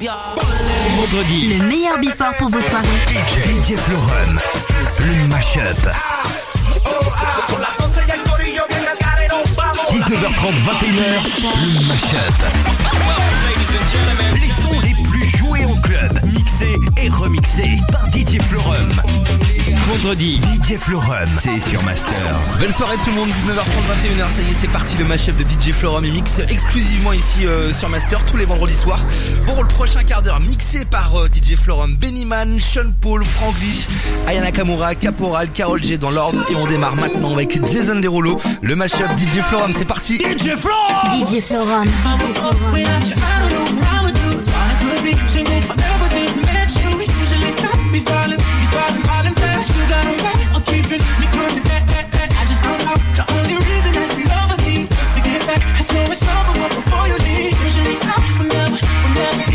Vendredi, Le meilleur before pour vos soirées. DJ Florum, le mashup. 19h30, 21h, le mashup. Les sons les plus joués au club mixé et remixé par DJ Florum. Vendredi, DJ Florum, c'est sur Master. Belle soirée tout le monde, 19h30, 21h, ça y est, c'est parti, le mashup de DJ Florum et mix exclusivement ici euh, sur Master tous les vendredis soirs. Pour le prochain quart d'heure, mixé par euh, DJ Florum, Bennyman, Sean Paul, Franklish, Ayana Kamura, Caporal, Carol G dans l'ordre. Et on démarre maintenant avec Jason Derulo, le mashup DJ Florum, c'est parti. DJ Florum! DJ Florum. Usually fast. You got me back, back, back. I just don't know. The only reason that you love me is to get back. I know it's but before you leave, usually I will never, will never.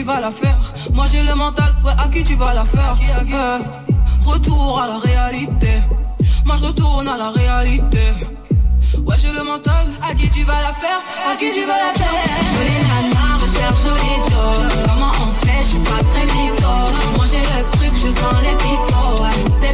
Tu vas la faire Moi j'ai le mental, ouais, à qui tu vas la faire? Euh, Retour à la réalité. Moi je retourne à la réalité. Ouais, j'ai le mental. À qui tu vas la faire? À qui tu vas la faire? Jolie nana, recherche joli Joe. Comment on fait? Je suis pas très mytho. Moi j'ai le truc, je sens les pitos. Ouais, des.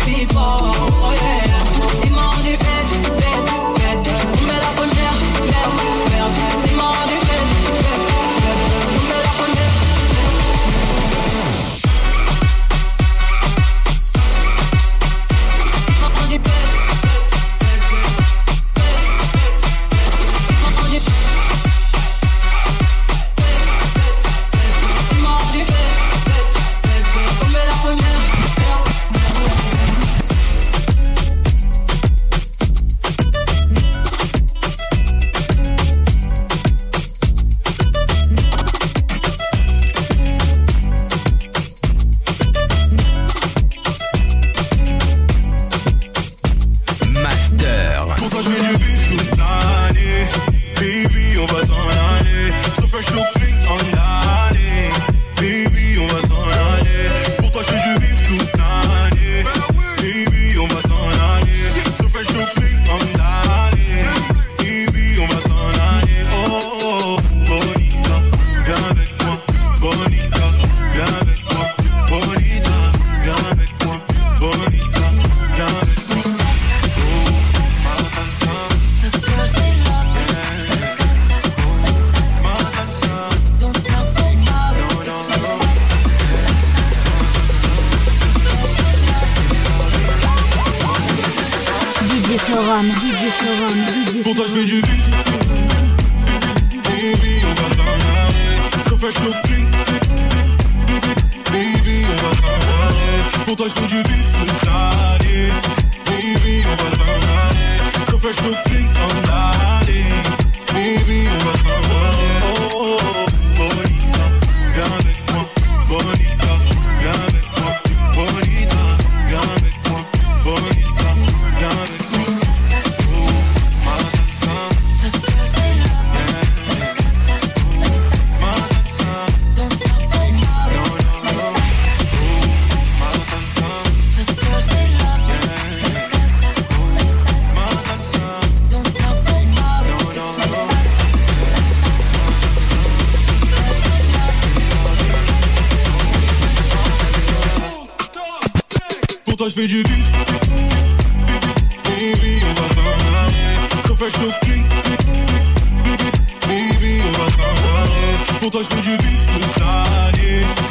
Du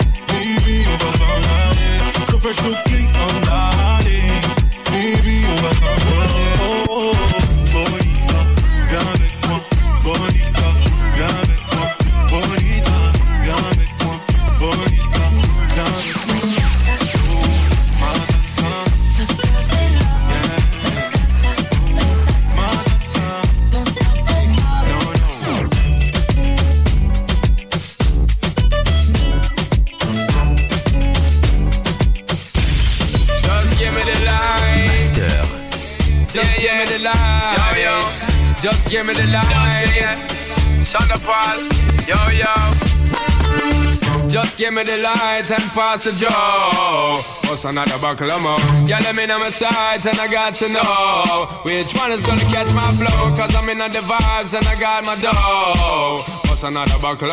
give me the line. Sean Paul. Yo, yo. Just give me the light and pass the joe. What's another buckle of more? Yeah, let me know my sight and I got to know which one is gonna catch my flow. Cause I'm in the vibes and I got my dough. Another buckle?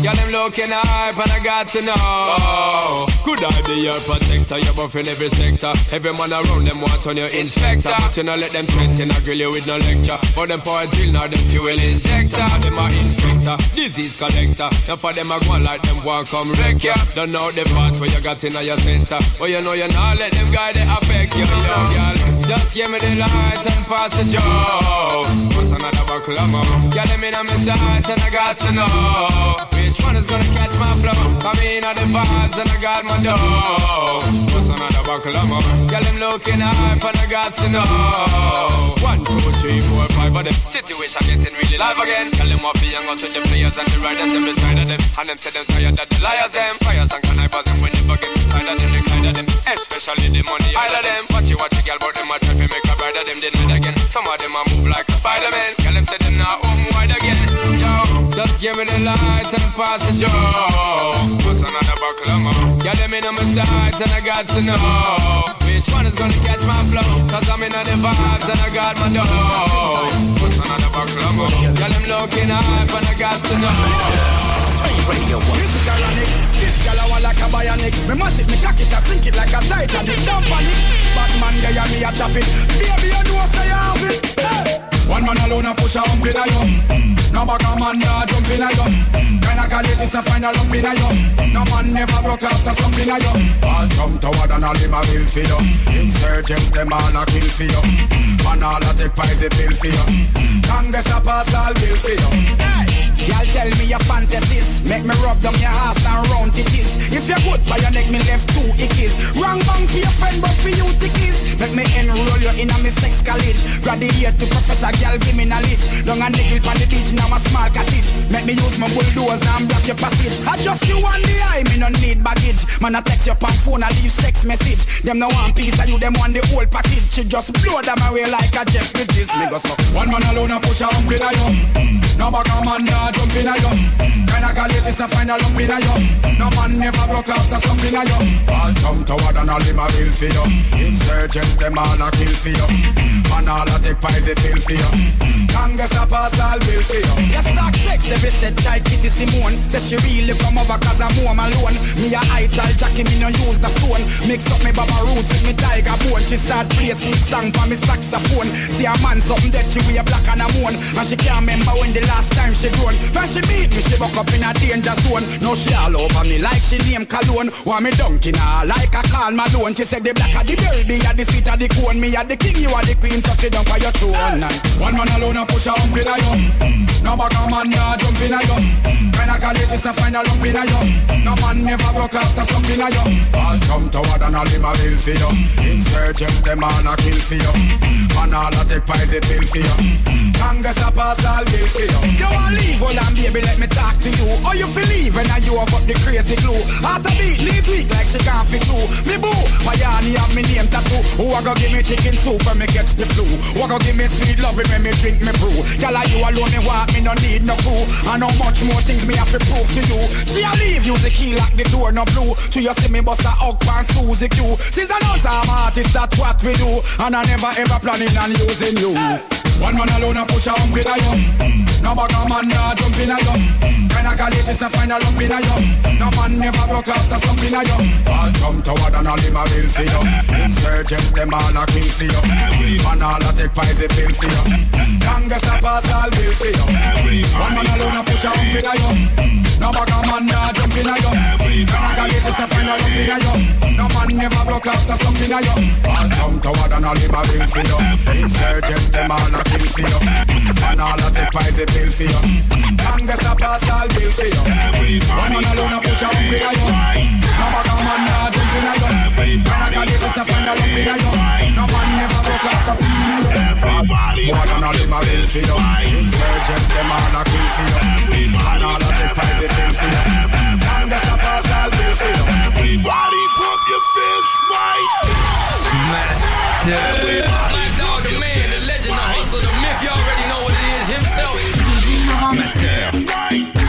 Yeah, them looking hype and I got to know. Could I be your protector? You're buffing every sector. Every man around them want on your inspector. But you know, let them threaten, I grill you with no lecture. But them power drill, now them fuel injector. Them a infector, disease collector. Now for them, I go like them want come wreck ya. Don't know the part where you got in your center. But you know you not let them guy they affect you, yo, girl. Just give me the light and pass the joe. What's another buckle of more? Yeah, me know my sight and I got to know which one is gonna catch my flow. Come in the vibes and I got my dough. What's another buckle of more? Yeah, them looking hype and I got to know. One, two, three, four, five of them. Situation getting really live again. Tell them what be young out with the players and the riders them beside of them. And them say them tired that the liars them. Fires and connivers them when they forget inside of them. They kind of them. Especially the money all of them. Watch you watch the girl but them a try to make a bride of them deny again. Some of them a move like a Spider-Man. Tell them say them not home wide again. Yo, just give me the light and pass the joe. What's another buckle of more? Yeah, them in on my sides and I got to know. Which one is gonna catch my flow? Cause I'm in on the vibes and I got my dough. What's another buckle of more? Girl, I'm looking high, but I got to know. This girl a nick, this girl a want like a bionic. Me it, me cock it, I sink it like a Titanic. Don't panic, bad man there and me a chop it. Baby, you know say you have it. Hey. One man alone a push a hump in a yum. No back a man nah jump in a yum. Kinda it is a final lump in a yum. No man never broke after something a yum. All jump toward and all him a bill for you. Insurgents them all a kill for you. Man all a take prize a bill for you. Congress a pass all bill for you. Hey. Y'all tell me your fantasies. Make me rub down your ass and round it is If you're good by your neck me left two ickies. Wrong bang for your friend but for you tickies Make me enroll you in a me sex college. Graduate to professor girl give me knowledge. Down a nickel on the beach now a small cottage. Make me use my bulldozer and block your passage. I just you on the eye me no need baggage. Man I text your phone I leave sex message. Them no one piece of you them want the whole package. She just blow them away like a jet. Bridges Me go so. One man alone a push a hump in a yum mm. No back a man jump in a yum. Kinda call it is a final lump in a yum. No man never broke after something a yum. All jump toward and all him a bill for you. Insurgents them all a kill for you. Man all a take pies a pill for you. Congress a pass all bill for you. You start sex every set tight Kitty Simone. Say she really come over cause I'm home alone. Me a high tall Jackie me no use the stone. Mix up me baba roots with me tiger bone. She start play sweet song for me saxophone. See a man something dead she wear black and a moon And she can't remember when the last time she grown When she beat me she buck up in a danger zone. Now she all over me like she name cologne. Want me dunking her like a Karl Malone. She said the black of the baby at the sweet of the cone. Me a the king you are the queen so sit down for your throne. One man alone a push a hump in a yum. No back a man nah jump in a yum. Kinda call it is a final lump in a yum. No man never broke after something a yum. All jump toward and all him a bill for you Insurgents them all a kill for you Man all a take pies a pill for you Congress a pass all bill for you You want leave all and baby let me talk to you. Or you feel leave and you have up the crazy glue? After beat leave weak like she can't fit through. Me boo, my yarny have me name tattoo? Who a go give me chicken soup when me catch the flu? Who a go give me sweet loving when me drink me brew? Girl are you alone? Me want me no need no crew. I how much more things me have to prove to you. She a leave use the key lock the door no blue. She you see me bust a hug pan Suzy Q. She's an I'm artist that's what we do. And I never ever planning on using you. One man alone a push a hump in a yum. Mm. No bag a man nah jump in a yum. Kinda call it is a final lump in a yum. No man never broke after something a yum. All jump toward and all him a bill for you Insurgents them all a kill for you Man all a take pies a pill for you Congress a pass all bill for you One man alone a push a hump in a yum. No bag a man nah jump in a yum. Kinda call it is a final lump in a yum. No man never broke after something a yum. All jump toward and all him a bill for you Insurgents them all a kill for you Man all a take pies a pill for you Congress a pass all bill for you One man alone a push a hump in a yum No bag a man nah jump in a yum Kinda call it is a final lump in a yum No man never broke after Everybody More than all him a bill for you Insurgents them all a kill for you Man all a take pies a pill for you Congress a pass all bill for you Everybody pump your fists right My dog, the man, the legend, the hustle, the myth. You already know what it is himself. Master.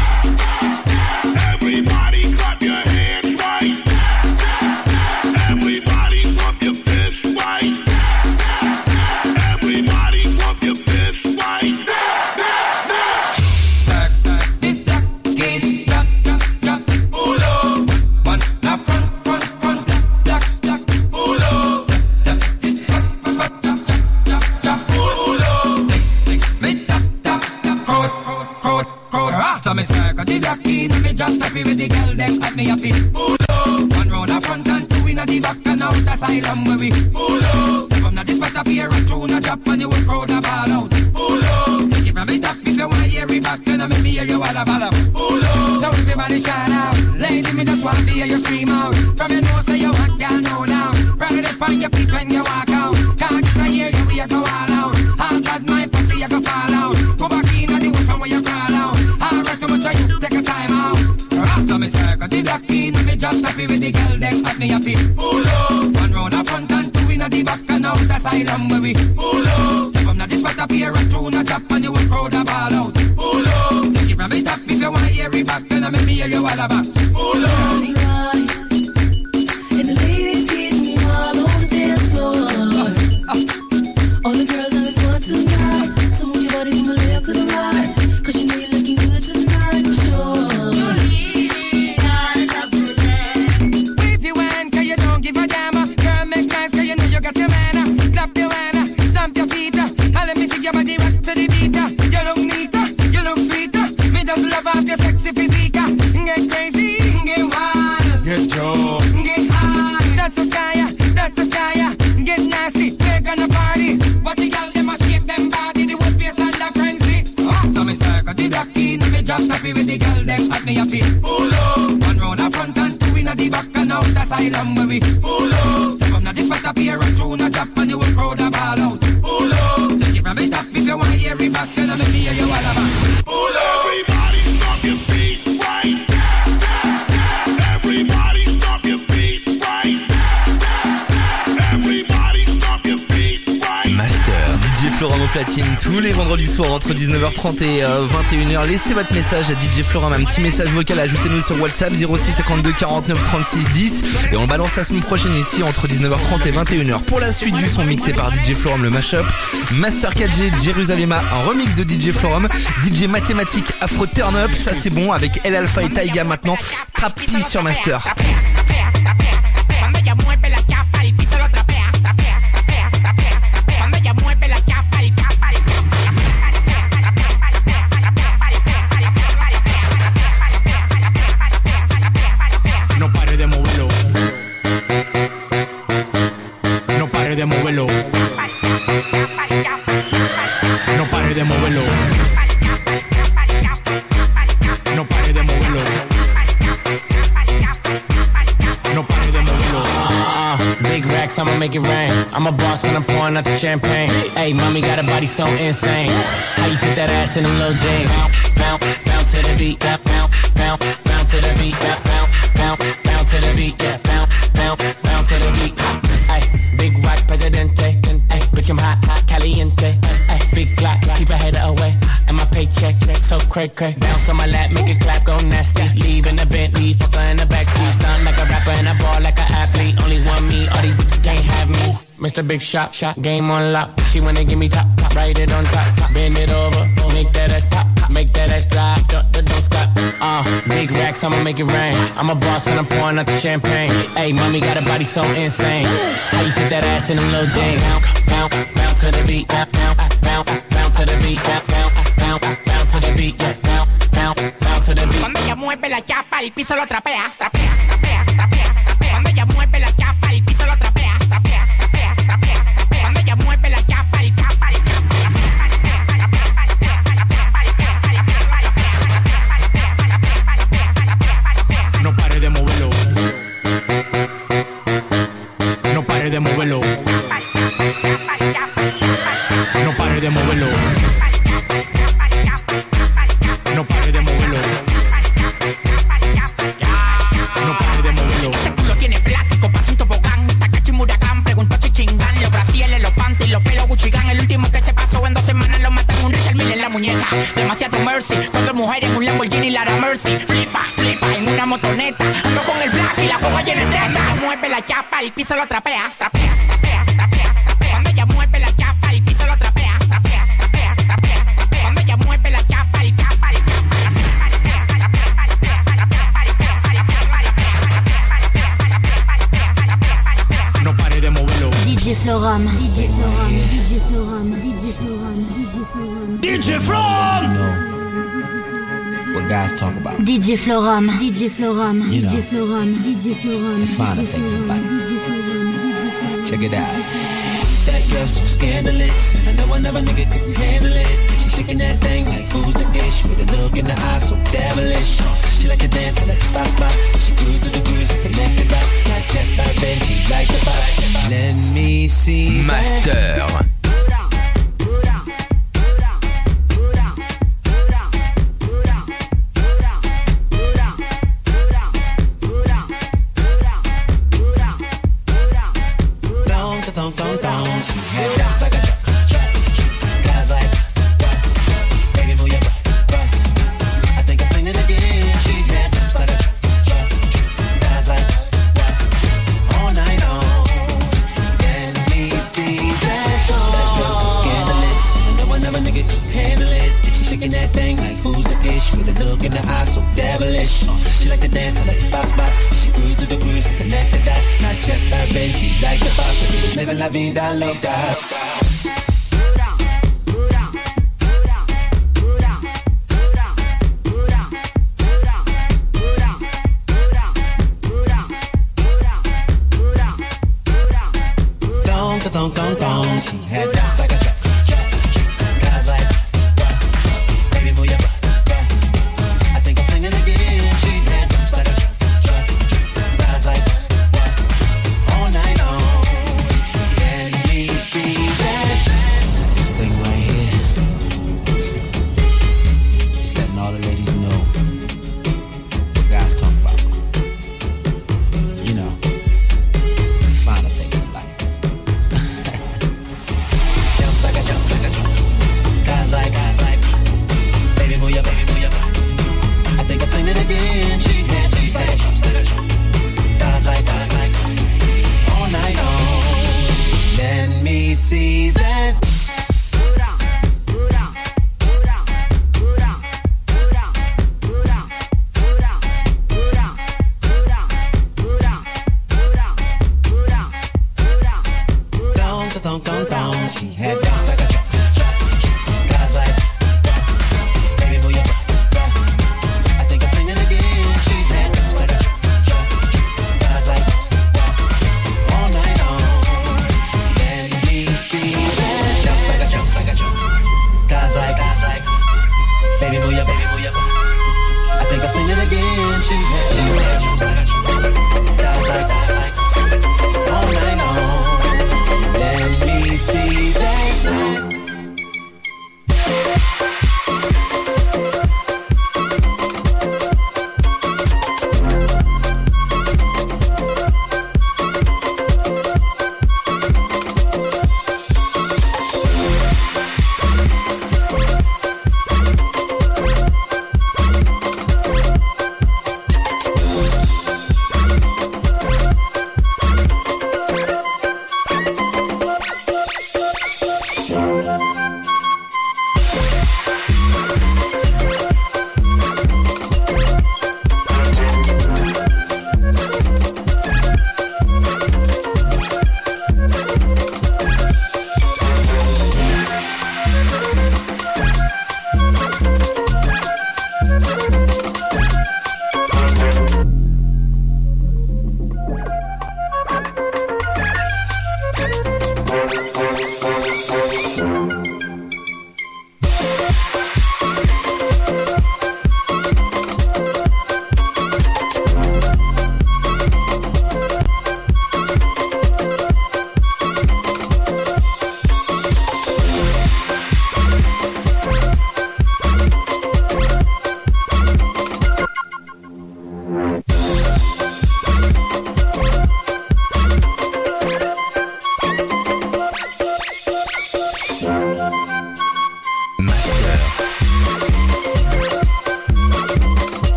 Message à DJ Florent, un petit message vocal, ajoutez-nous sur WhatsApp 06 52 49 36 10 et on balance la semaine prochaine ici entre 19h30 et 21h. Pour la suite du son mixé par DJ Florum le mashup, Master 4G Jérusalema, un remix de DJ Florum, DJ Mathématique Afro Turn Up, ça c'est bon avec El Alpha et Taiga maintenant, Trap P sur Master. Ass in them little jeans? Bounce, bounce, bounce to the beat. Bounce, bounce, bounce, bounce to the beat. Bounce, bounce, bounce, bounce to the beat. Yeah, bounce, bounce, bounce to the beat. Hey, big watch, presidente. Hey, bitch, I'm hot, hot, caliente. Hey, big clock, keep a hater away. And my paycheck, so cray cray. Bounce on my lap, make it clap, go nasty. Leave in the Bentley, fucker in the backseat. Stunt like a rapper and a ball like an athlete. Only one me, all these bitches can't have me. Mr. Big Shot, shot, game on lock. She wanna give me top, top, write it on top, top. Bend it over, make that ass pop, make that ass drop, don't, don't stop. Uh, big racks, I'ma make it rain. I'm a boss and I'm pouring out the champagne. Hey, mommy got a body so insane. How you fit that ass in them little jeans? Bounce, bounce, bounce to the beat, bounce, bounce, bounce, bounce to the beat, bounce, bounce, bounce, bounce to the beat, yeah, bounce, bounce, bounce to the beat. Cuando ella mueve la chapa, el piso lo trapea, trapea, piso lo trapea, trapea, trapea, trapea, trapea, cuando ella mueve la chapa, el piso lo trapea, trapea, trapea, trapea, trapea, cuando ella mueve la chapa, el chapa, el chapa, No pare de moverlo. DJ Florum. DJ Florum. DJ Florum. DJ Florum. DJ Florum. DJ Florum. What guys talk about. DJ Florum. DJ Florum. You know. DJ Florum. DJ Florum. The finer DJ things about Florum. Master.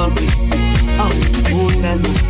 Buso wami awukholana ilondoloze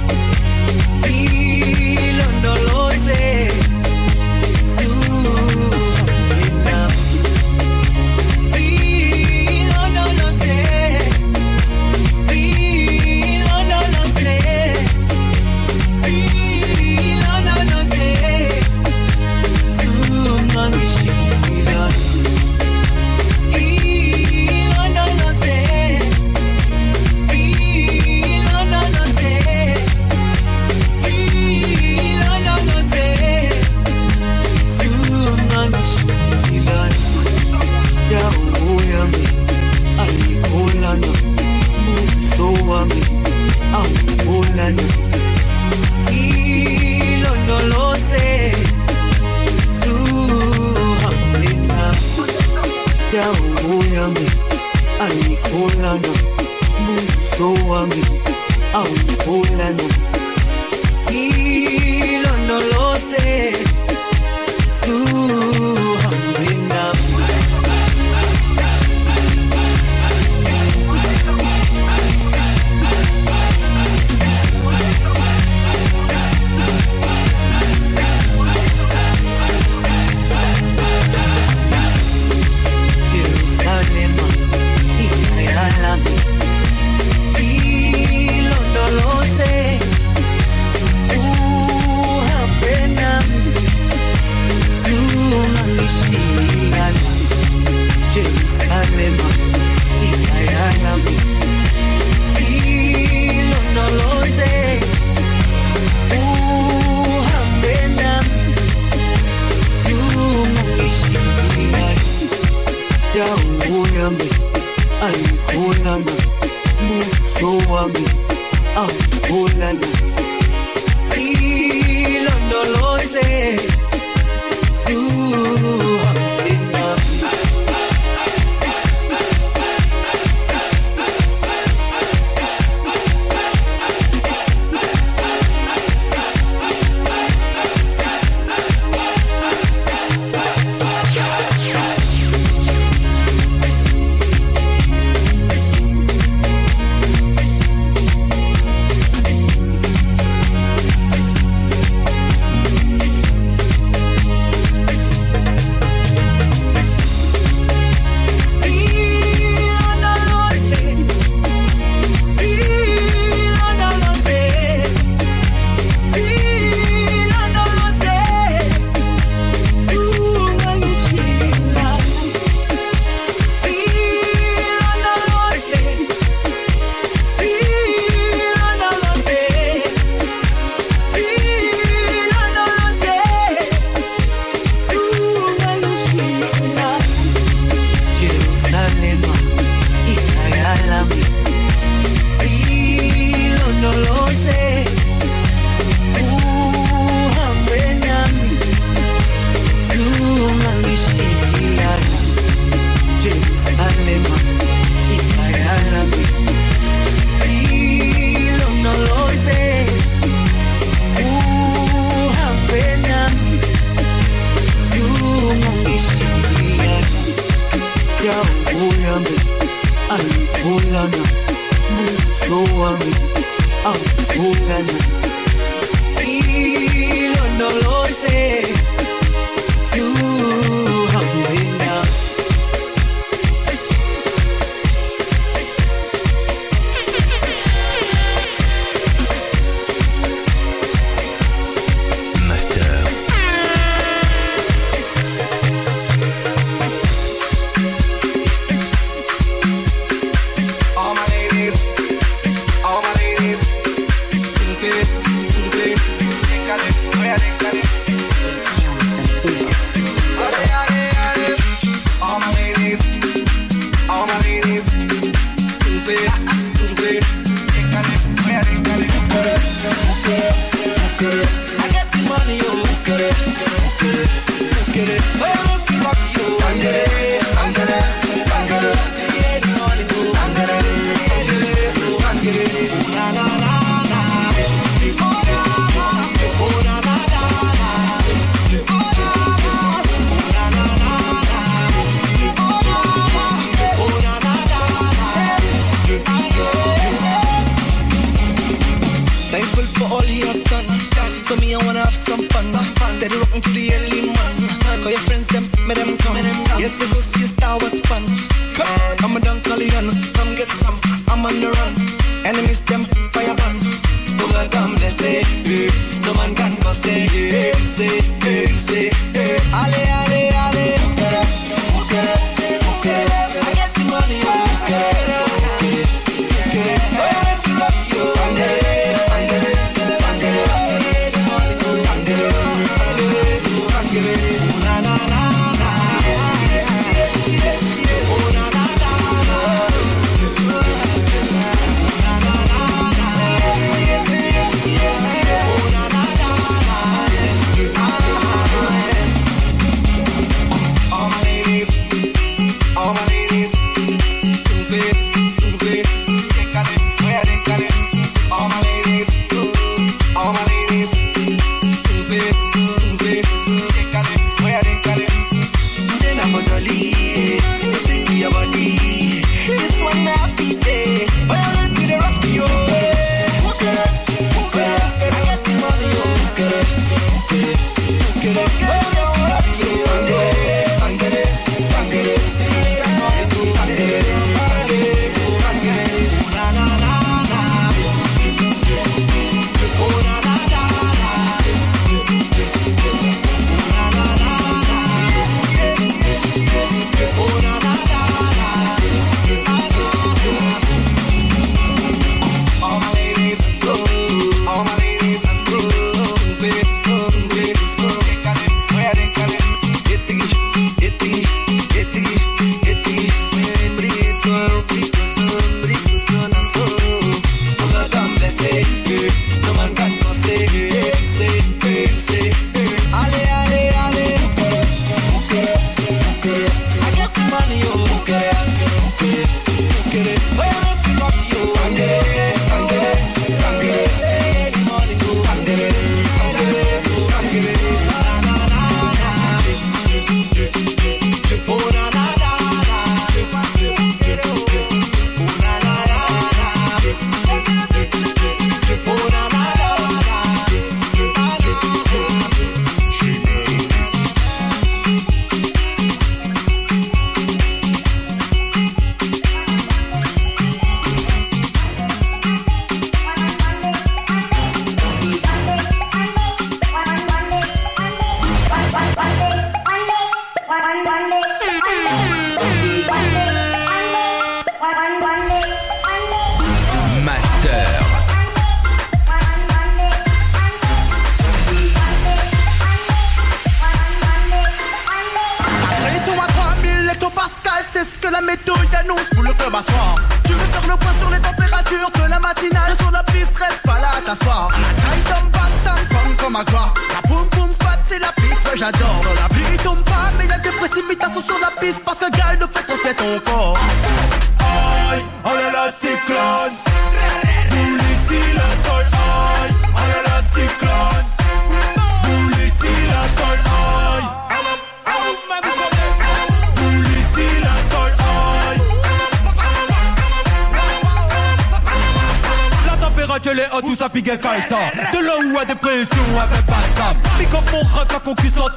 Tout ça pigue calça De l'eau ou à dépression avec pas de Pick up mon ref,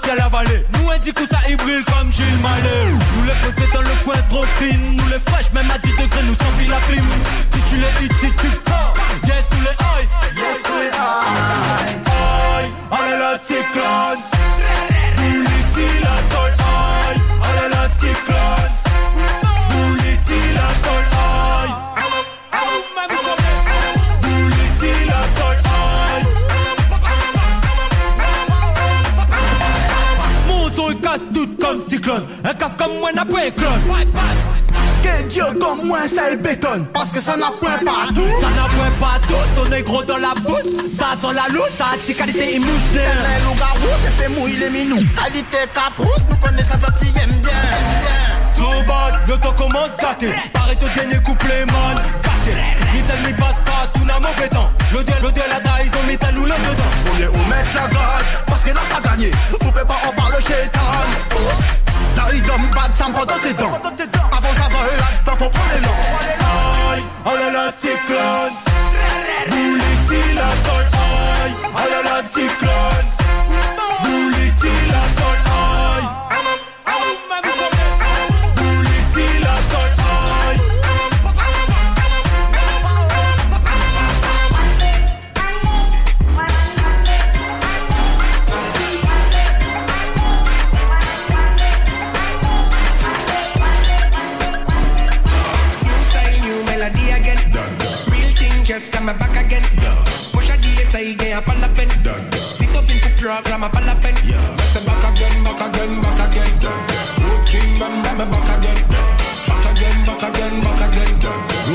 la la vallée. Nous indique où ça brille comme Gilles Malé Nous les posés dans le coin trop clean Nous les fraîches, même à 10 degrés, nous sommes la clim. Si tu les hits, si tu prends Yes to les high, yes to les high Aïe, allez la cyclone. Bullity la tol, aïe, allez la cyclone. Bullity la tol, aïe, comme cyclone. Un caf comme moi n'a pas un clone Que Dieu comme moi ça est bétonne. Parce que ça n'a point partout. Ça n'a point pas tout, ton négro dans la bouche Ça sent la louche, ça a qualité imouche Les loups-garous, les fait mouiller les minous. Qualité cafrousse, nous connaissons ça sortie aime bien Bad, le temps commence gâté. Pareil ton dernier couplet man, gâté. Ni tel ni passe pas, tout n'a mauvais temps. Le dieu, le dieu la taille, ils ont mis ta loule dedans. On est où mettre la gaz Parce que là ça gagné. Vous pouvez pas en parler chétan. Taille d'homme bad, ça me prend dans tes dents. Avant ça vole là-dedans, faut prendre l'élan Aïe, oh là là, cyclone. Bouliti la aïe, oh là là, cyclone. Bouliti la I fall up in the program, I fall a pen. Say back again, back again, back again. Road King, bam, bam, back again. Back again, back again, back again.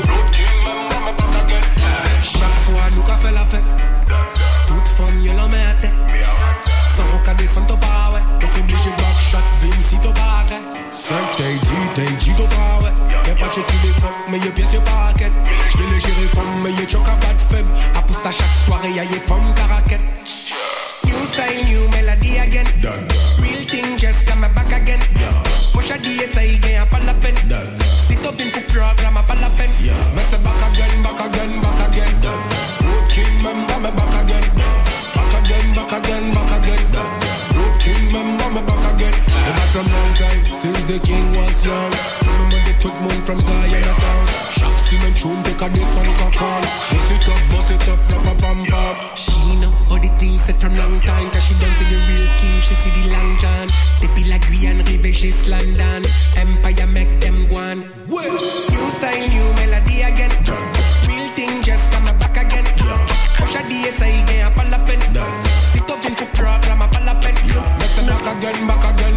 Road King, bam, bam, back again. Chaque fois, nous qu'a fait la fête. Toute femme, y'a la met à tête. Sans qu'à descendre au pas, ouais. Donc obligé de backshot, vim si t'au pas arrêt. Cinq, t'es dit, t'es dit, t'au pas, ouais. Y'a pas de femmes, mais y'a pièce, y'a pas. Y'a mais y'a choc à faible. À pousse à chaque soirée, y'a y'a femme from long time, since the king was young. Remember they took moon from Guyana town. Shock cement tune, take a this on call. Bust it up, bust it up, rap a bam bam. She know all the things said from long time Cause she done see the real king, she see the long john Depuis la Guyane, rive just London Empire make them go on New style, new melody again Real thing just come back again Push a DS again, I fall a pen Sit up in the program, I fall a pen Me say back again, back again, back again.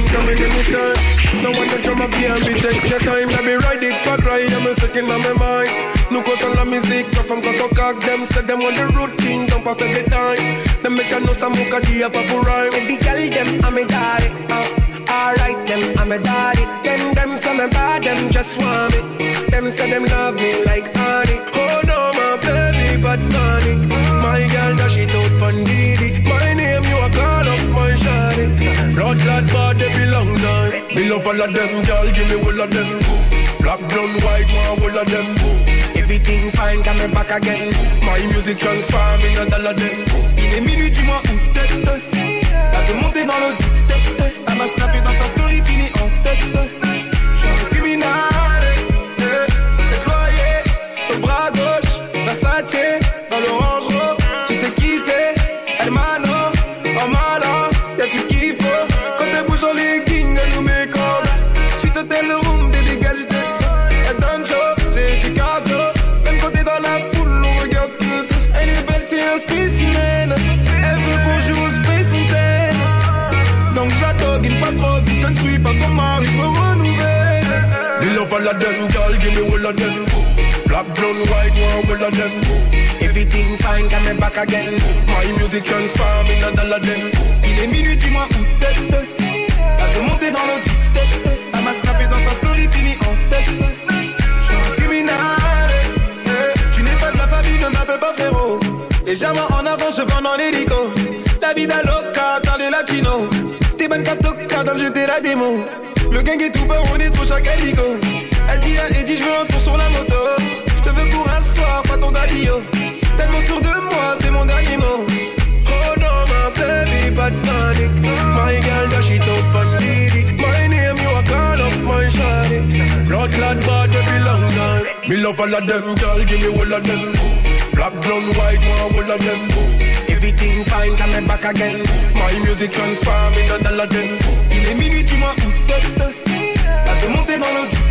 Jamming anytime. No one to drum up here and be take your time. Let me ride it back right, I'm a second on my mind. Look out la musique, no from Coco Cock. Them say them on the road king, don't pass every time. Them make a know some muka dia papu rhyme. Baby girl, them I'm a daddy. Uh, alright, them I'm a daddy. Them them say me bad, them just want me. Them say them love me like honey. Oh no, my baby, but money. My girl, dash it out pandidi. My name, you a call up my shawty. Blood clot bad, they belong time. Me love all of them, girl, give me all of them. Black, brown, white, one, all of them. Everything fine, come back again. My music transform in a dollar them. Il est minuit, dis-moi où t'es. La te monter dans le tête. Elle m'a snappé dans sa story, fini en oh, tête. Il est minuit, dis-moi où t'es. Dans le tête. Elle m'a snappé dans sa story, fini en tête. Eh. Tu n'es pas de la famille, ne m'appelle pas frérot. Légèrement en avant, je vends dans l'hélico. La vida loca dans les latinos. T'es bonne catoca dans le la démo. Le gang est tout bas, on est trop chaque. Elle dit à Eddie, je veux un tour sur la moto. Je te veux pour un soir, pas ton dalio. Tellement sûr de moi, c'est mon dernier mot. Oh no, my baby, but panic. My girl, dash it out pandidi. My name, you a call up my shawty. Blood clot bad, they belong time. Me love all of them, girl, give me all of them. Black, brown, white, one, all of them. Everything fine, come back again. My music transform in a dollar them. Il est minuit, dis-moi où t'es. Elle peut monter dans le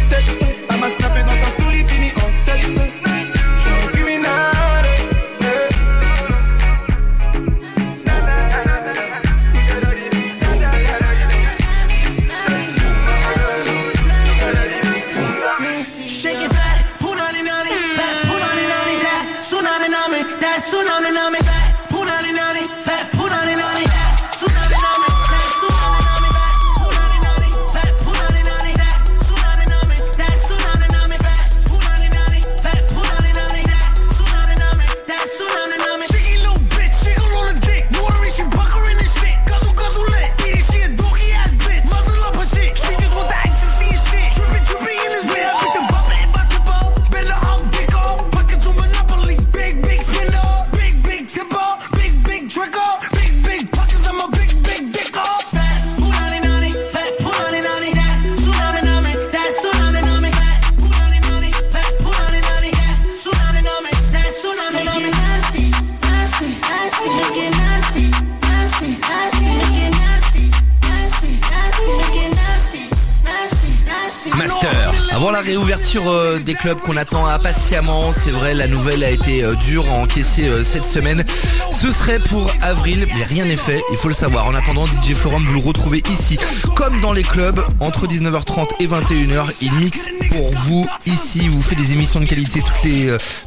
réouverture euh, des clubs qu'on attend impatiemment, c'est vrai, la nouvelle a été euh, dure à encaisser euh, cette semaine. Ce serait pour avril, mais rien n'est fait, il faut le savoir. En attendant, DJ Forum, vous le retrouvez ici, comme dans les clubs, entre 19h30 et 21h. Il mixe pour vous ici, vous fait des émissions de qualité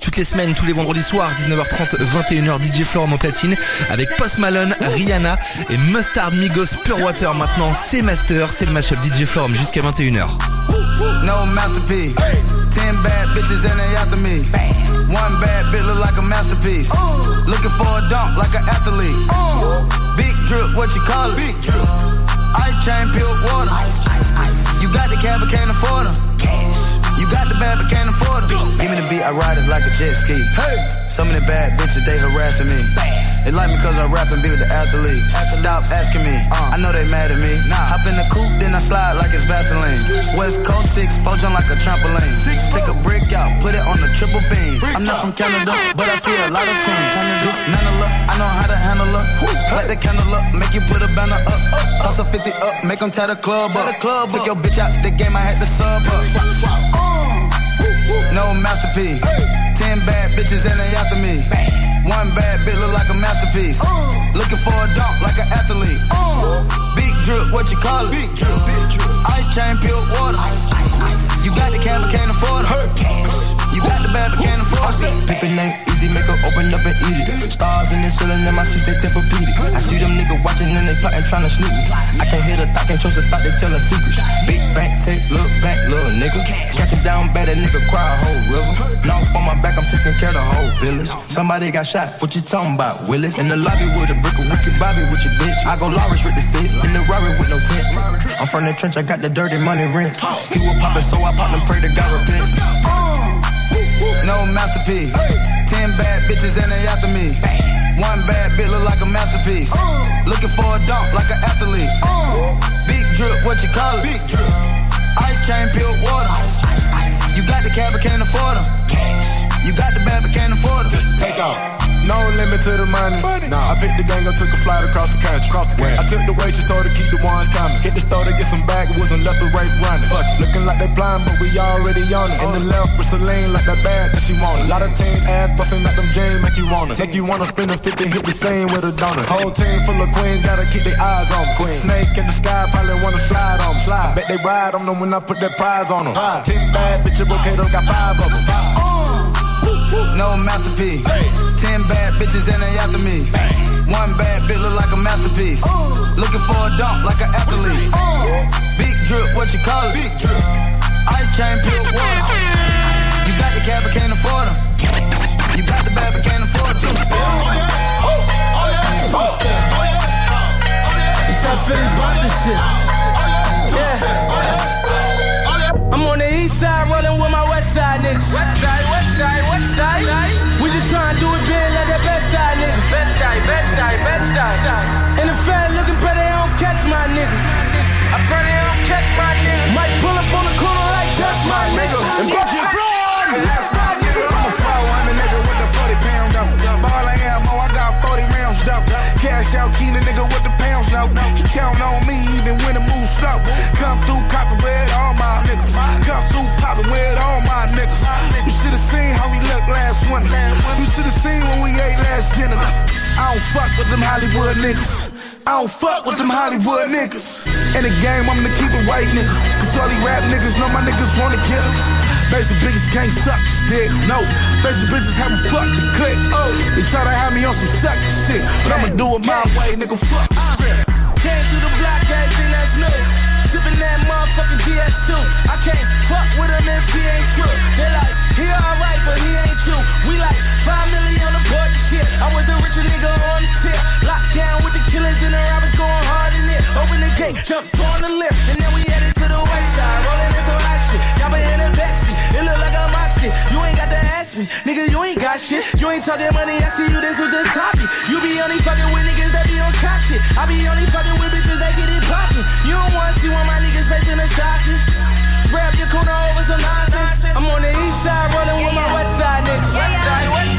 toutes les semaines, tous les vendredis soirs, 19h30, 21h. DJ Forum au platine avec Post Malone, Rihanna et Mustard Migos Pure Water. Maintenant, c'est Master, c'est le mashup DJ Forum jusqu'à 21h. No masterpiece. Hey. Ten bad bitches and they after me. One bad bitch look like a masterpiece. Looking for a dunk like an athlete. Big drip, what you call it? Big drip. Ice chain, pure water. Ice, ice, ice. You got the cab, but can't afford them. Cash. You got the bad, but can't afford them. Give me the beat, I ride it like a jet ski. Hey. Some of the bad bitches, they harassing me. They like me cause I rap and be with the athletes. Stop asking me, I know they mad at me. Hop in the coupe, then I slide like it's Vaseline. West Coast 6, four jump like a trampoline. Six, Take a brick out, put it on the triple beam. I'm not from Canada, but I see a lot of teams. This Manila, I know how to handle her. Light the candle up, make you put a banner up. Toss a 50 up, make them tie the club up. Took your bitch out the game, I had to sub up. No masterpiece. Ten bad bitches and they after me. One bad bitch look like a masterpiece. Looking for a dunk like an athlete. Big drip, what you call it? Big drip, big drip. Ice chain, pure water. Ice, ice, ice. You got the cab, but can't afford it. Cash. You got the bad, but can't afford it. Pippin ain't easy, make her open up and eat it. Stars in the ceiling, in my seats, they Tempur-Pedic. I see them niggas watching and they plotting, trying to sneak me. I can't hear the thought, can't trust the thought, they telling secrets. Big bank, take, look back, little nigga. Catch him down bad, that nigga cry a whole river. Now on my back, I'm taking care of the whole village. Somebody got shot, what you talking about, Willis? In the lobby with a brick of wicked Bobby with your bitch. I go Lawrence with the fit, in the Rari with no tent. I'm from the trench, I got the dirty money rent. He was poppin', so I popped and pray to God repent. No masterpiece. Ten bad bitches and they after me. One bad bitch look like a masterpiece. Looking for a dunk like an athlete. Big drip, what you call it? Big drip. Ice chain, pure water. Ice, ice, ice. You got the cab, but can't afford them. You got the bad, but can't afford them. Take off. No limit to the money. Nah, I picked the gang up, took a flight across the country. Across the country. I took the waitress, told her keep the ones coming. Hit the store to get some backwoods and left the race running. Fuck, it. looking like they blind, but we already on it. In the left with Celine, like that bag that she want. A lot of teams ass busting at them jeans, make you wanna. Make you wanna spin a 50, hit the same with a donut. Whole team full of queens, gotta keep their eyes on me. Queen. Snake in the sky, probably wanna slide on me. Slide. Bet they ride on them when I put that prize on them. Ten bad bitches, Volcano got five of them. Uh. No masterpiece. Ten bad bitches and they after me. One bad bitch look like a masterpiece. Looking for a dunk like an athlete. Big drip, what you call it? Big drip. Ice chain, pure water. You got the cab, but can't afford them. You got the bad, but can't afford them. Oh, oh, oh, South Philly bought this shit. Yeah. I'm on the east side rolling with my west side niggas. West side, west side, west side. We just trying to do it big like that best side nigga. Best side, best side, best side. And the fans looking pray they don't catch my nigga. I pray they don't catch my nigga. Might pull up on the corner like that's my nigga. And put your floor That's my nigga. I'm a 400 nigga with the 40 pound dump. Ball of ammo, I got 40 rounds dump. Cash out, keen a nigga with the pounds now. You count on me even when the move slow. Come through, copy with all my niggas. Come You should have seen when we ate last dinner. I don't fuck with them Hollywood niggas. I don't fuck with them Hollywood niggas. In the game, I'm gonna keep it white nigga. Cause all these rap niggas know my niggas wanna get em. Basic bitches can't suck dick, no. Basic bitches have a fuck to click, oh. They try to have me on some suck shit. But I'ma do it my way, nigga, fuck. Came through the block, everything that's new. Sippin' that motherfucking DS2. I can't fuck with him if he ain't true. They like, he alright, but he ain't true. We like, five million on the board and shit. I was the richer nigga on the tip. Locked down with the killers and the robbers going hard in it. Open the gate, jumped on the lift, and then we headed to the west side. Rolling in some hot shit. Y'all been in the backseat. It look like a mock shit. You ain't got ask me. Nigga, you ain't got shit. You ain't talking money, I see you this with the topic. You be only fucking with niggas that be on cock shit. I be only fucking with bitches that get it poppin'. You don't wanna see one of my niggas facing a stocking. Grab your corner over some nonsense. I'm on the east side rolling with my west side niggas. West side, west side, west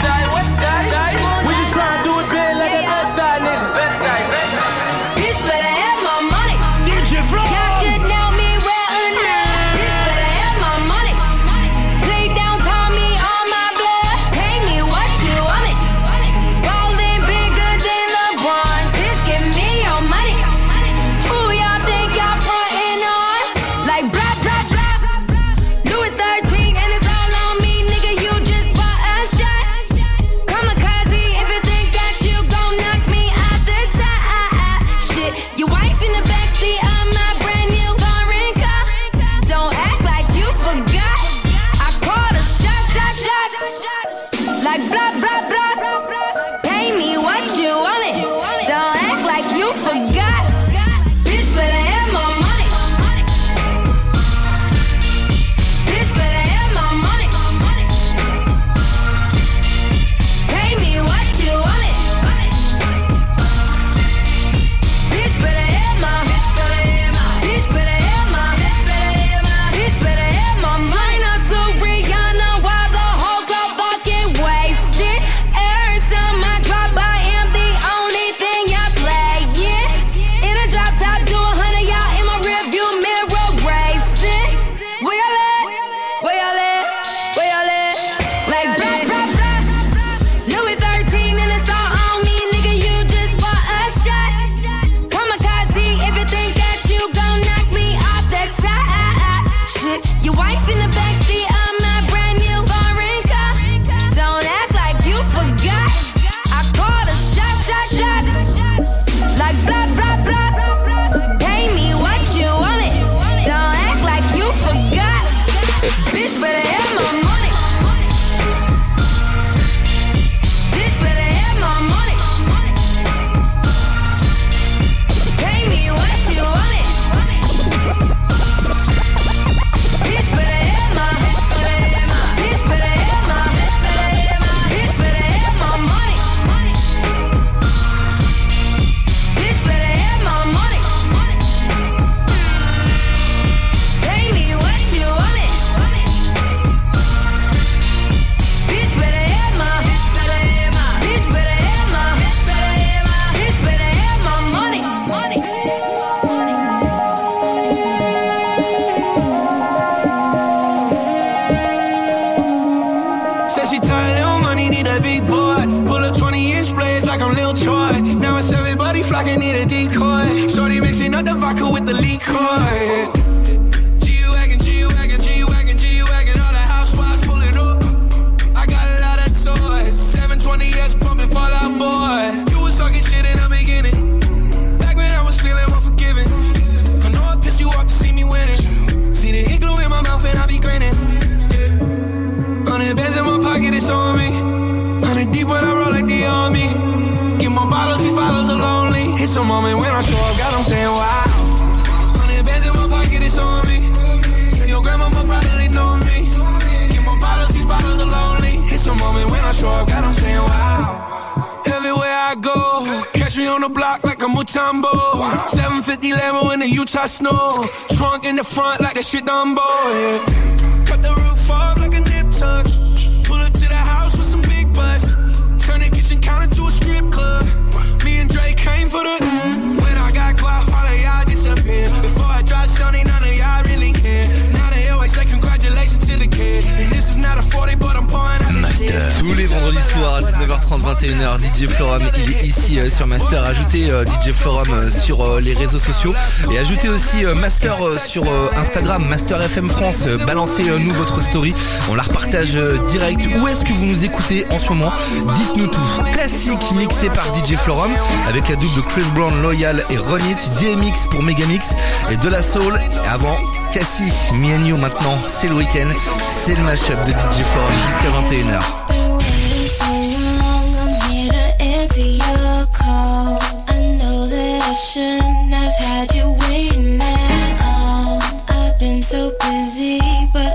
sur euh, Instagram, Master FM France. Euh, Balancez-nous euh, votre story. On la repartage direct. Où est-ce que vous nous écoutez en ce moment? Dites-nous tout. Classique mixé par DJ Florum avec la double de Chris Brown, Loyal et Run It. DMX pour Megamix et de la Soul. Avant, Cassie, Me maintenant. C'est le week-end. C'est le mashup de DJ Florum jusqu'à 21h. Busy, but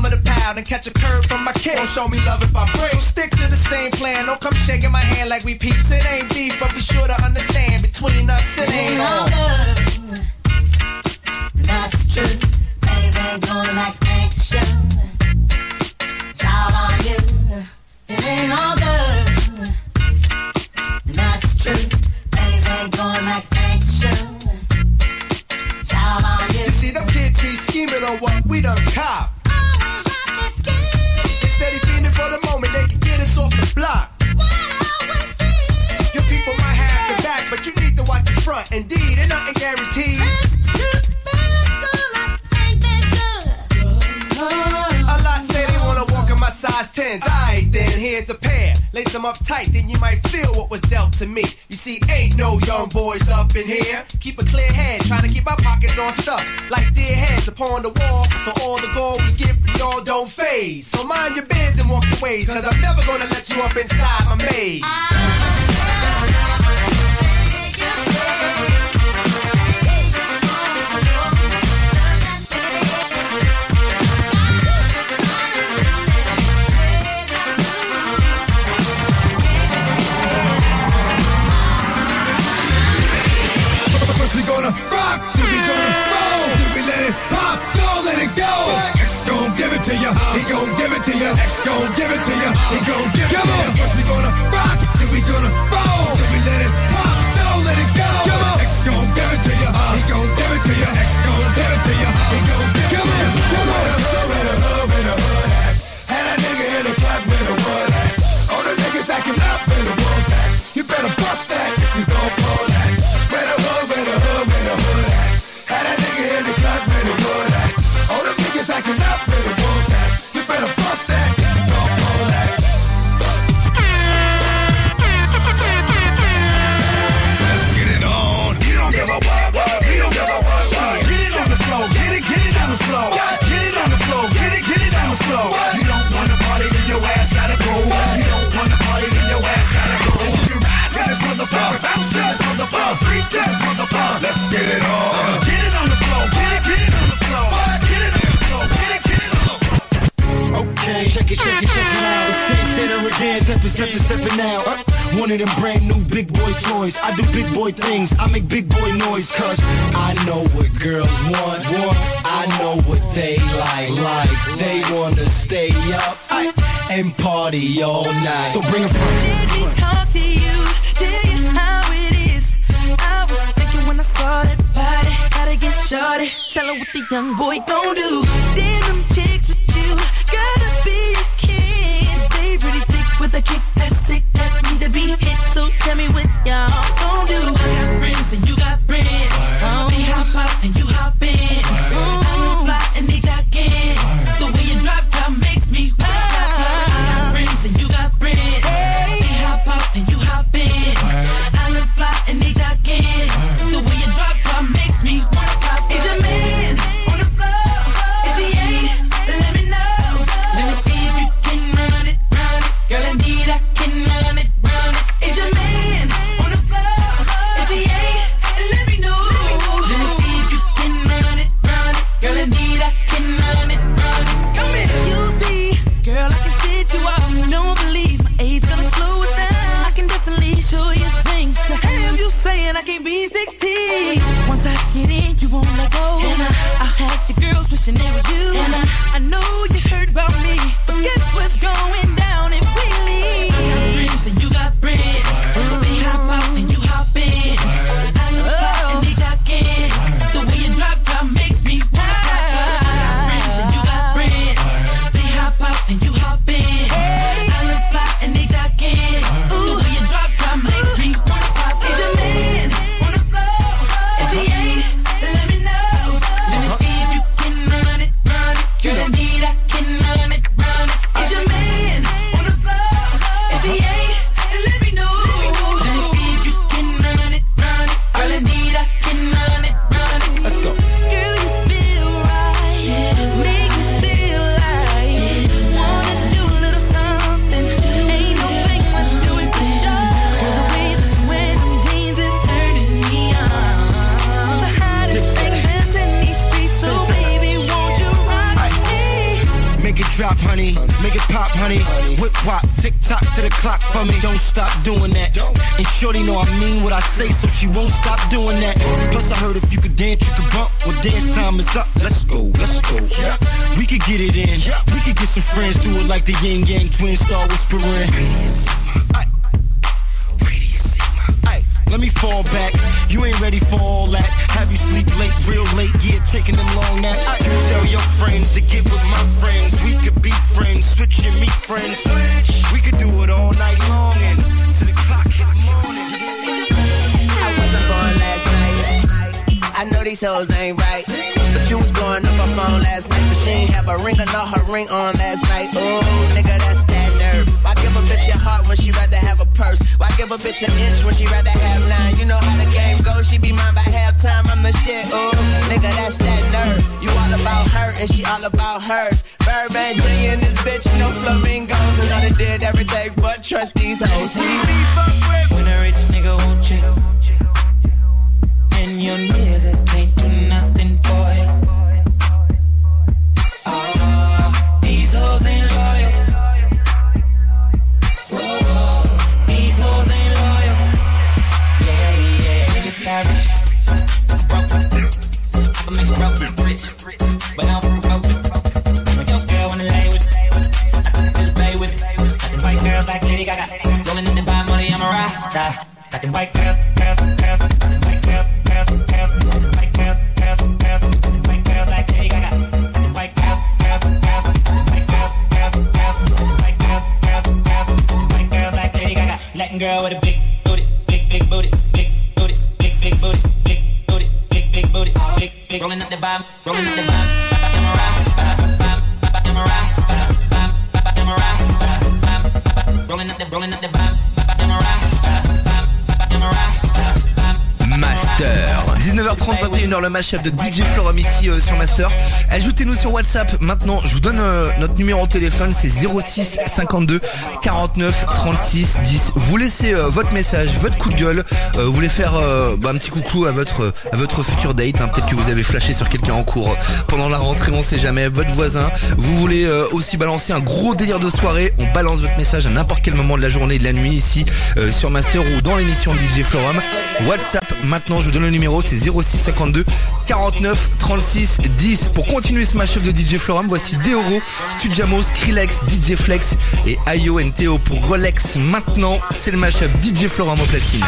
Of the pound and catch a curve from my kid. Don't show me love if I break. So stick to the same plan. Don't come shaking my hand like we peeps. It ain't deep, but be sure to understand between us it ain't no love. That's true. Things ain't going like. It's all on you. It ain't all good. That's true. Things ain't going like. It's all on you. You see them kids be scheming on what we done cop. ain't guaranteed. A lot say they wanna walk in my size 10s. Alright then, here's a pair. Lace them up tight, then you might feel what was dealt to me. You see, ain't no young boys up in here. Keep a clear head, trying to keep my pockets on stuff. Like dear heads upon the wall, so all the gold we get from y'all don't fade. So mind your biz and walk away, cause I'm never gonna let you up inside my maze. I, I, I, ya. X gon' give it to ya. He gon' give it to ya. First gonna it on. Okay, check it, check it, check it out. It's Santana again. Stepping, stepping, stepping now. One of them brand new big boy toys. I do big boy things. I make big boy noise. Cause I know what girls want. want. I know what they like. Like they wanna stay up and party all night. So bring a friend. Let me talk to you. Young boy vui do. được She won't she ain't have a ring or not her ring on last night. Ooh, nigga, that's that nerve. Why give a bitch your heart when she rather have a purse? Why give a bitch an inch when she rather have nine? You know how the game goes, she be mine by halftime. I'm the shit, ooh, nigga, that's that nerve. You all about her and she all about hers. Burbank G in this bitch, no flamingos. And I done did every day but trust these hoes. When a rich nigga won't you? And your nigga Got them white girls, girls, girls. White girls, girls, girls. White girls, girls, girls. White girls like Lady Gaga. Got them white girls, girls, girls. White girls, girls, girls. White girls, girls, girls. White girls like Lady Gaga. Latin girl with a big booty, big, big booty, big booty, big, big booty, big booty, big, big booty. Rolling up the bomb, rolling up the bomb. 19h30, 21h, le mashup de DJ Florum ici euh, sur Master. Ajoutez-nous sur WhatsApp. Maintenant, je vous donne euh, notre numéro de téléphone, c'est 06 52 49 36 10. Vous laissez euh, votre message, votre coup de gueule. Vous voulez faire bah, un petit coucou à votre à votre futur date. hein. Peut-être que vous avez flashé sur quelqu'un en cours pendant la rentrée, on sait jamais. Votre voisin. Vous voulez aussi balancer un gros délire de soirée. On balance votre message à n'importe quel moment de la journée et de la nuit ici sur Master ou dans l'émission DJ Florum. WhatsApp. Maintenant, je vous donne le numéro, c'est 06 52 49 36 10. Pour continuer ce mashup de DJ Florum, voici Deoro, Tujamo, Skrillex, DJ Flex et Ayo NTO pour Rolex. Maintenant, c'est le mashup DJ Florum au platine. I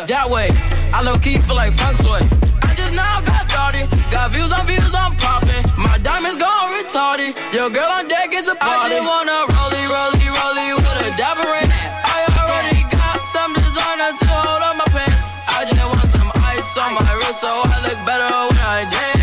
Yeah, that way. I low key feel like funk sway. I just now got started. Got views on views, I'm popping. My diamonds gone retarded. Your girl on deck is a party. I just wanna rollie, rollie, rollie with a dapper ranch. I already got some designer to hold on my pants. I just want some ice on my wrist so I look better when I dance.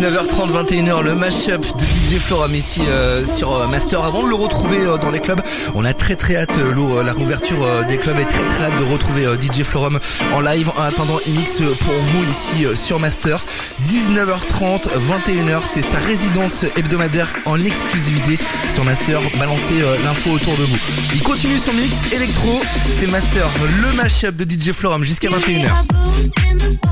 19h30, 21h, le mashup de DJ Florum ici euh, sur euh, Master. Avant de le retrouver euh, dans les clubs, on a très très hâte, euh, la réouverture euh, des clubs et très très hâte de retrouver DJ Florum en live en attendant il pour vous ici sur Master. 19h30, 21h, c'est sa résidence hebdomadaire en exclusivité sur Master. Balancez l'info autour de vous. Il continue son mix électro, c'est Master, le mashup de DJ Florum jusqu'à 21h.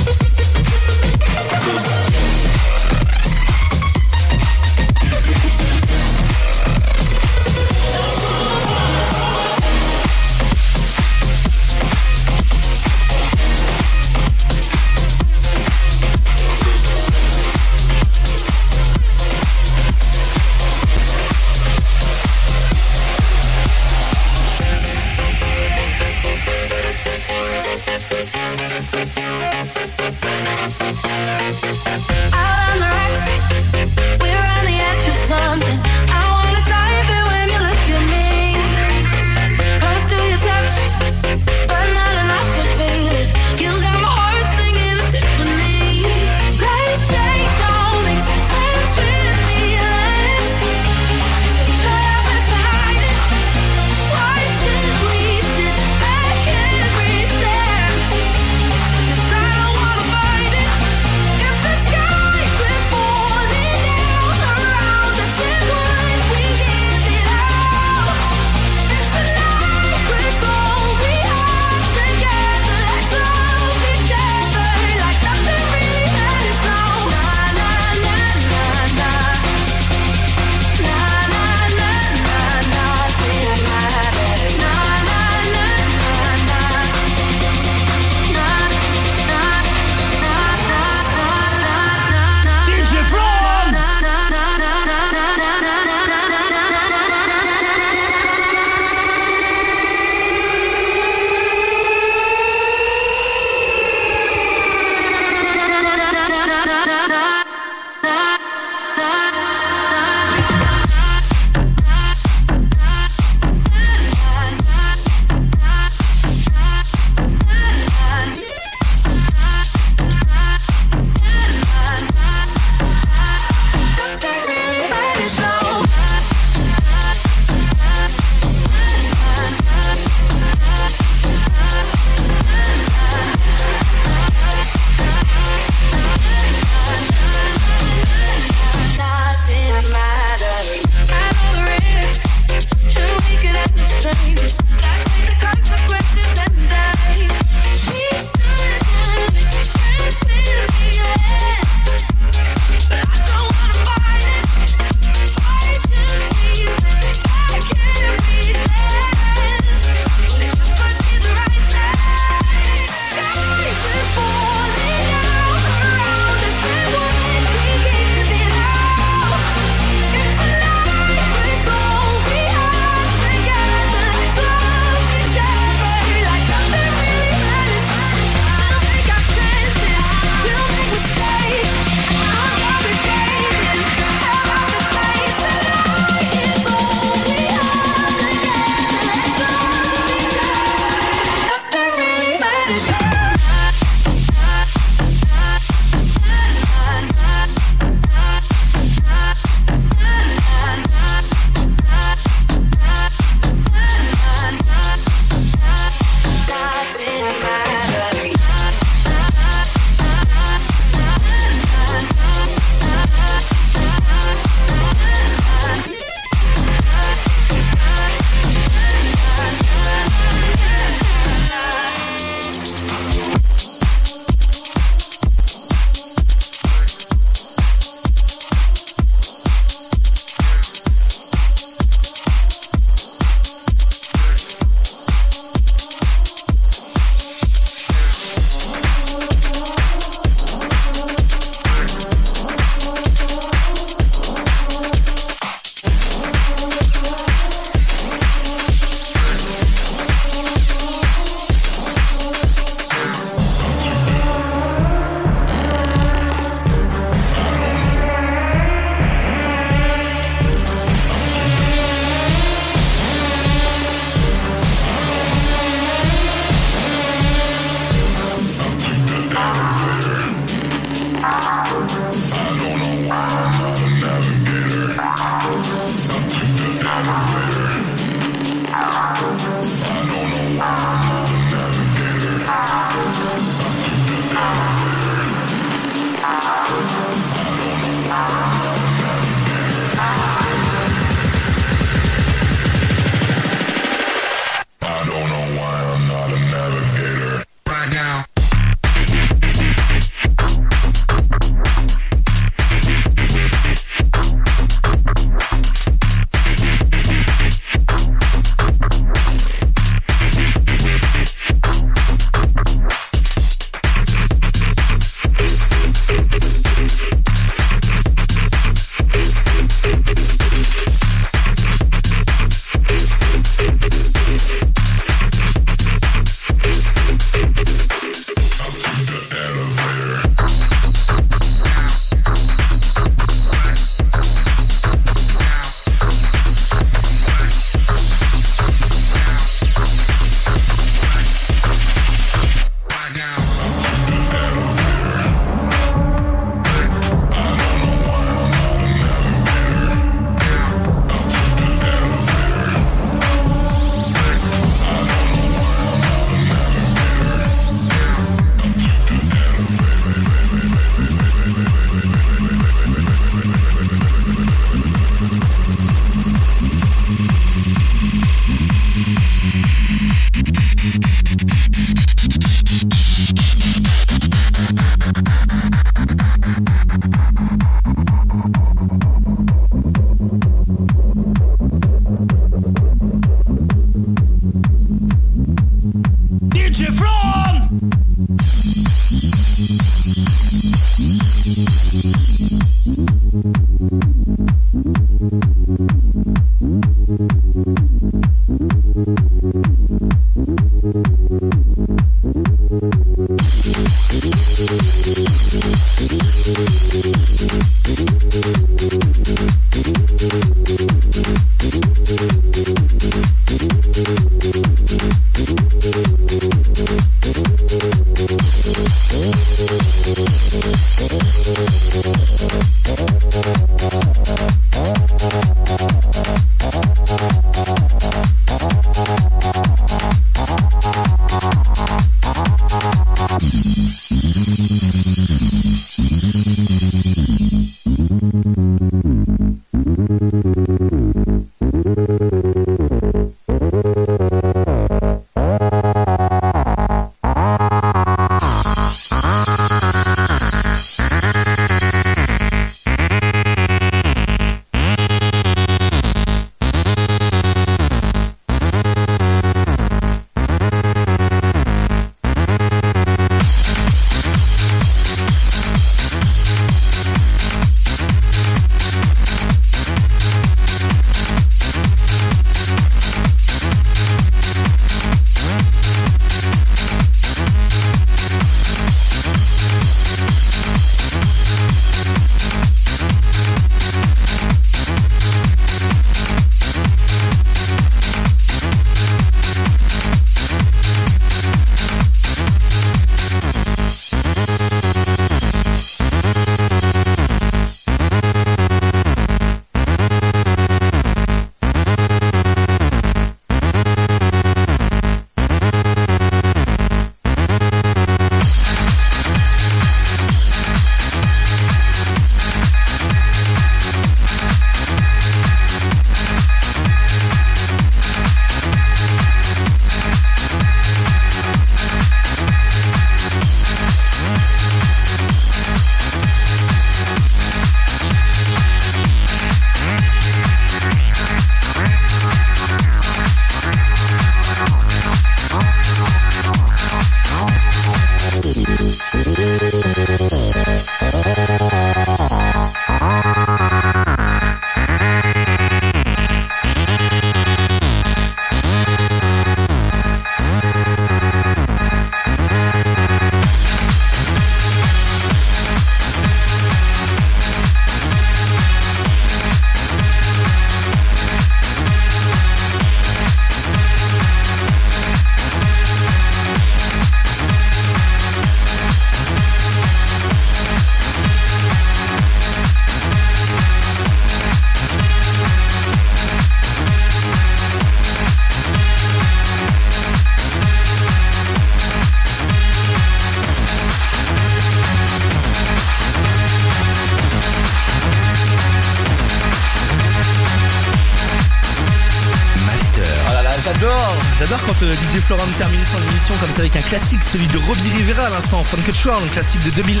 Florum termine son émission comme ça avec un classique, celui de Robbie Rivera à l'instant, Funk Control, un classique de 2001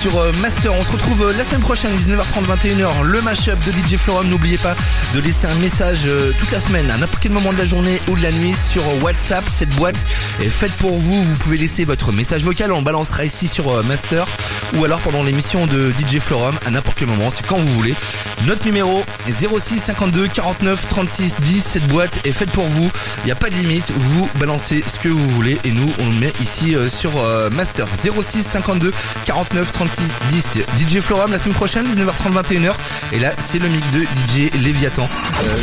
sur euh, Master. On se retrouve euh, la semaine prochaine, 19h30, 21h, le mashup de DJ Florum. N'oubliez pas de laisser un message euh, toute la semaine, à n'importe quel moment de la journée ou de la nuit sur WhatsApp. Cette boîte est faite pour vous. Vous pouvez laisser votre message vocal, on balancera ici sur Master ou alors pendant l'émission de DJ Florum à n'importe quel moment, c'est quand vous voulez. Notre numéro est 06 52 49 36 10. Cette boîte est faite pour vous. Il n'y a pas de limite. Vous balancez ce que vous voulez et nous on le met ici euh, sur euh, Master 06 52 49 36 10. DJ Florum la semaine prochaine 19h30 21h et là c'est le mix de DJ Léviathan. Euh,